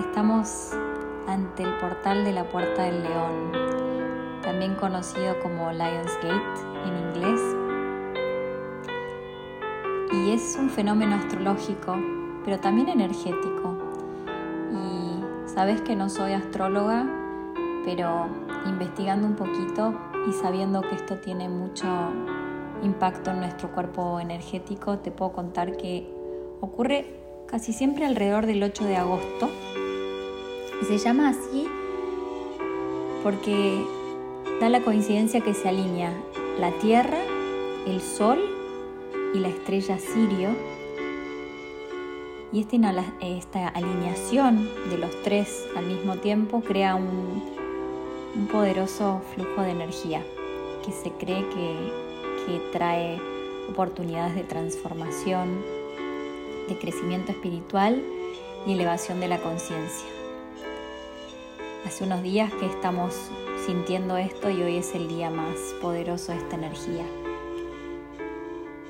Estamos ante el portal de la Puerta del León, también conocido como Lions Gate en inglés. Y es un fenómeno astrológico, pero también energético. Y sabes que no soy astróloga, pero investigando un poquito y sabiendo que esto tiene mucho impacto en nuestro cuerpo energético, te puedo contar que ocurre casi siempre alrededor del 8 de agosto. Y se llama así porque da la coincidencia que se alinea la Tierra, el Sol y la estrella Sirio. Y esta, esta alineación de los tres al mismo tiempo crea un, poderoso flujo de energía que se cree que trae oportunidades de transformación, de crecimiento espiritual y elevación de la conciencia. Hace unos días que estamos sintiendo esto y hoy es el día más poderoso de esta energía.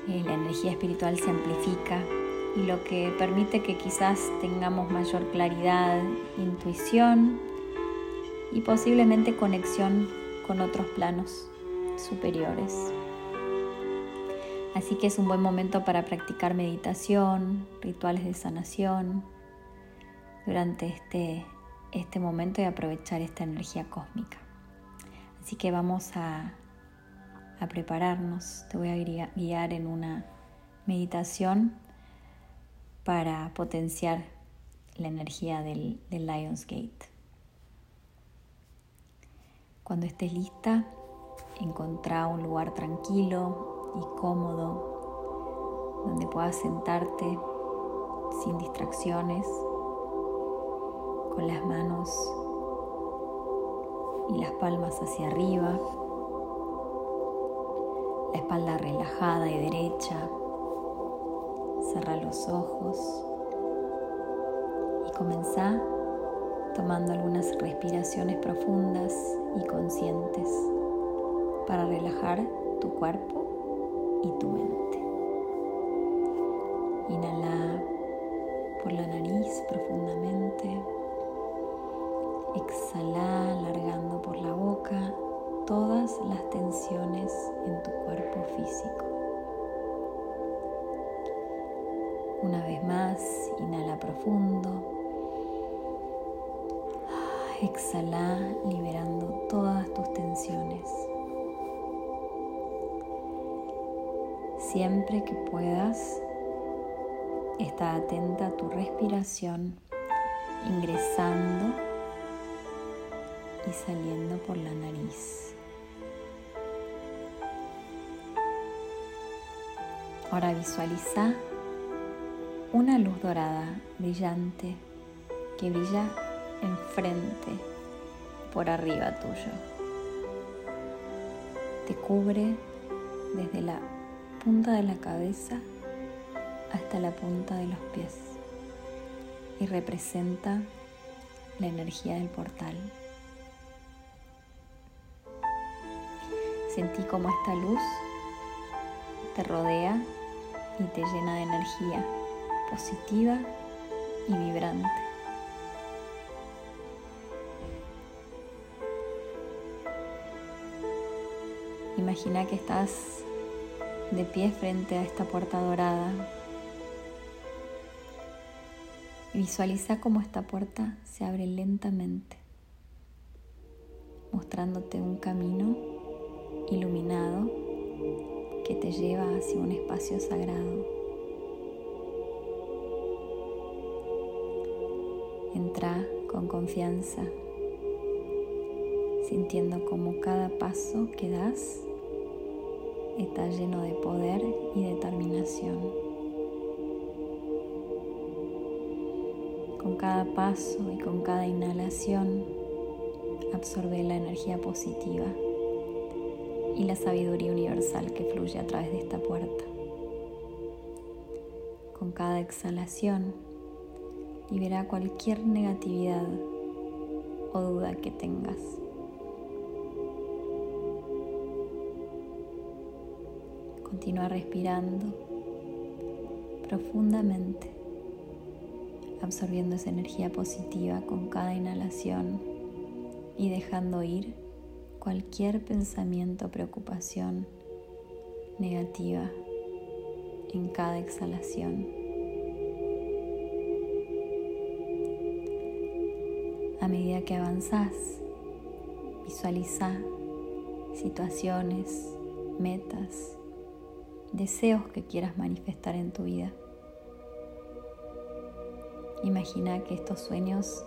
Eh, la energía espiritual se amplifica y lo que permite que quizás tengamos mayor claridad, intuición y posiblemente conexión con otros planos superiores. Así que es un buen momento para practicar meditación, rituales de sanación durante este, este momento y aprovechar esta energía cósmica. Así que vamos a, prepararnos. Te voy a guiar en una meditación para potenciar la energía del, del Lions Gate. Cuando estés lista, encontrá un lugar tranquilo y cómodo, donde puedas sentarte sin distracciones, con las manos y las palmas hacia arriba, la espalda relajada y derecha, cerra los ojos y comenzá tomando algunas respiraciones profundas y conscientes para relajar tu cuerpo y tu mente. Inhala por la nariz profundamente. Todas las tensiones en tu cuerpo físico. Una vez más, inhala profundo. Exhala liberando todas tus tensiones. Siempre que puedas, está atenta a tu respiración, ingresando y saliendo por la nariz. Ahora visualiza una luz dorada brillante que brilla enfrente, por arriba tuyo. Te cubre desde la punta de la cabeza hasta la punta de los pies y representa la energía del portal. Sentí como esta luz te rodea y te llena de energía positiva y vibrante. Imagina que estás de pie frente a esta puerta dorada. visualiza cómo esta puerta se abre lentamente, mostrándote un camino iluminado que te lleva hacia un espacio sagrado. Entra con confianza, sintiendo como cada paso que das está lleno de poder y determinación. Con cada paso y con cada inhalación absorbe la energía positiva y la sabiduría universal que fluye a través de esta puerta. Con cada exhalación libera cualquier negatividad o duda que tengas. Continúa respirando profundamente, absorbiendo esa energía positiva con cada inhalación y dejando ir cualquier pensamiento o preocupación negativa en cada exhalación. A medida que avanzás, visualiza situaciones, metas, deseos que quieras manifestar en tu vida. Imagina que estos sueños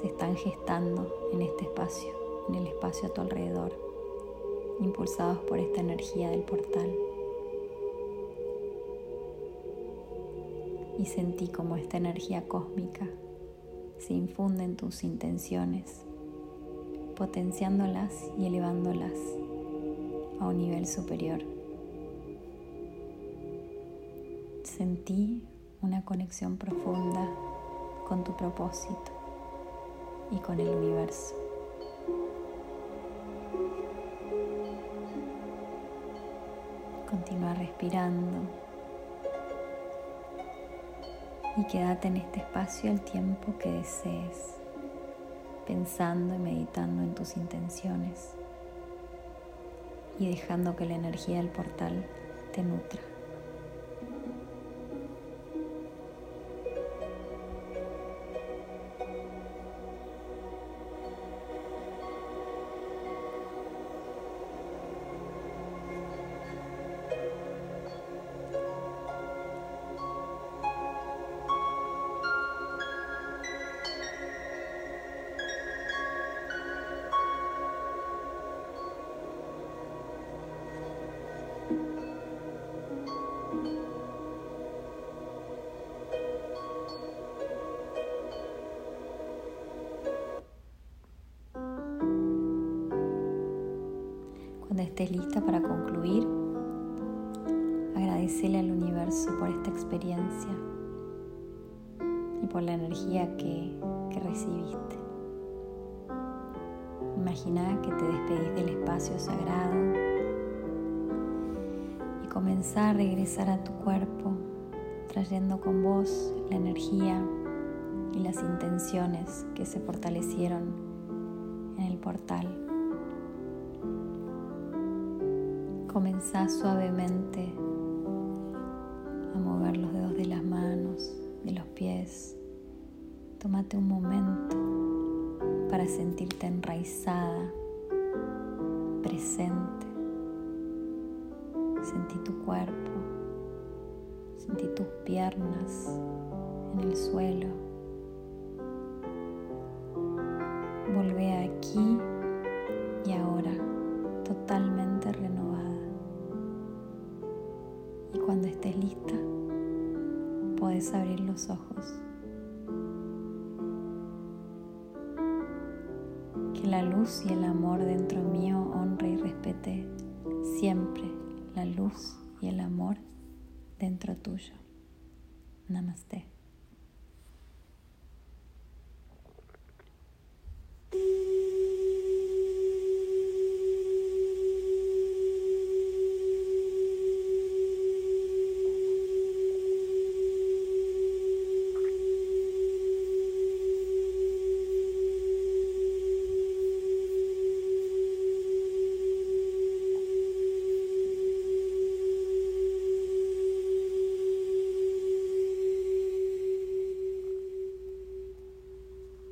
se están gestando en este espacio, en el espacio a tu alrededor, impulsados por esta energía del portal. Y sentí como esta energía cósmica se infunde en tus intenciones, potenciándolas y elevándolas a un nivel superior. Sentí una conexión profunda con tu propósito y con el universo. Continúa respirando y quédate en este espacio el tiempo que desees, pensando y meditando en tus intenciones y dejando que la energía del portal te nutra. Estés lista para concluir, agradecele al universo por esta experiencia y por la energía que, que recibiste. Imagina que te despedís del espacio sagrado y comenzá a regresar a tu cuerpo, trayendo con vos la energía y las intenciones que se fortalecieron en el portal. Comenzá suavemente a mover los dedos de las manos, de los pies. Tómate un momento para sentirte enraizada, presente. Sentí tu cuerpo, sentí tus piernas en el suelo. Cuando estés lista, puedes abrir los ojos. Que la luz y el amor dentro mío honre y respete siempre la luz y el amor dentro tuyo. Namaste.